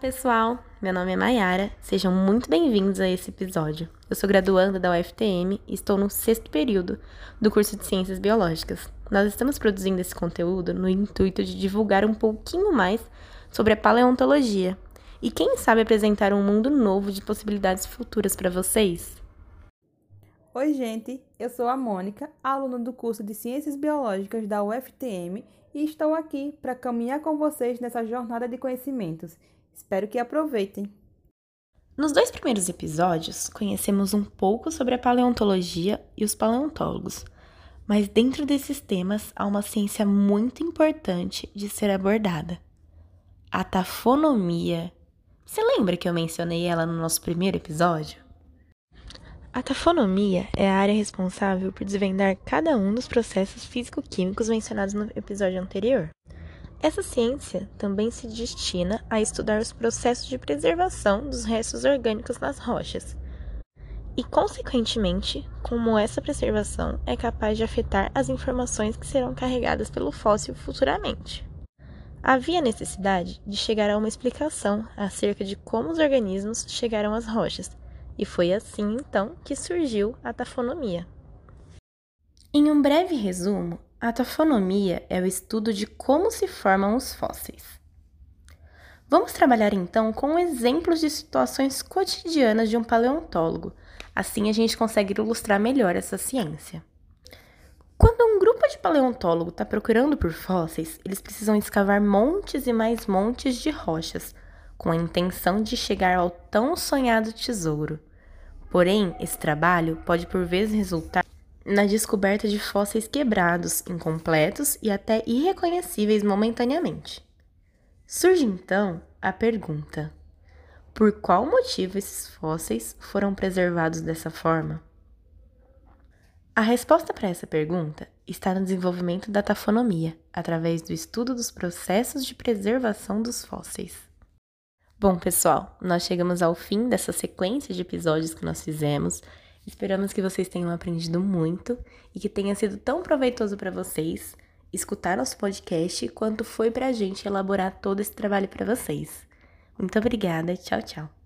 Pessoal, meu nome é Mayara, sejam muito bem-vindos a esse episódio. Eu sou graduanda da UFTM e estou no sexto período do curso de Ciências Biológicas. Nós estamos produzindo esse conteúdo no intuito de divulgar um pouquinho mais sobre a paleontologia e, quem sabe, apresentar um mundo novo de possibilidades futuras para vocês. Oi, gente, eu sou a Mônica, aluna do curso de Ciências Biológicas da UFTM e estou aqui para caminhar com vocês nessa jornada de conhecimentos. Espero que aproveitem. Nos dois primeiros episódios, conhecemos um pouco sobre a paleontologia e os paleontólogos, mas dentro desses temas há uma ciência muito importante de ser abordada: a tafonomia. Você lembra que eu mencionei ela no nosso primeiro episódio? A tafonomia é a área responsável por desvendar cada um dos processos físico-químicos mencionados no episódio anterior. Essa ciência também se destina a estudar os processos de preservação dos restos orgânicos nas rochas e, consequentemente, como essa preservação é capaz de afetar as informações que serão carregadas pelo fóssil futuramente. Havia necessidade de chegar a uma explicação acerca de como os organismos chegaram às rochas e foi assim então que surgiu a tafonomia. Em um breve resumo, a tafonomia é o estudo de como se formam os fósseis. Vamos trabalhar então com exemplos de situações cotidianas de um paleontólogo, assim a gente consegue ilustrar melhor essa ciência. Quando um grupo de paleontólogo está procurando por fósseis, eles precisam escavar montes e mais montes de rochas, com a intenção de chegar ao tão sonhado tesouro. Porém, esse trabalho pode por vezes resultar na descoberta de fósseis quebrados, incompletos e até irreconhecíveis momentaneamente. Surge então a pergunta: por qual motivo esses fósseis foram preservados dessa forma? A resposta para essa pergunta está no desenvolvimento da tafonomia, através do estudo dos processos de preservação dos fósseis. Bom, pessoal, nós chegamos ao fim dessa sequência de episódios que nós fizemos. Esperamos que vocês tenham aprendido muito e que tenha sido tão proveitoso para vocês escutar nosso podcast quanto foi para a gente elaborar todo esse trabalho para vocês. Muito obrigada, tchau, tchau.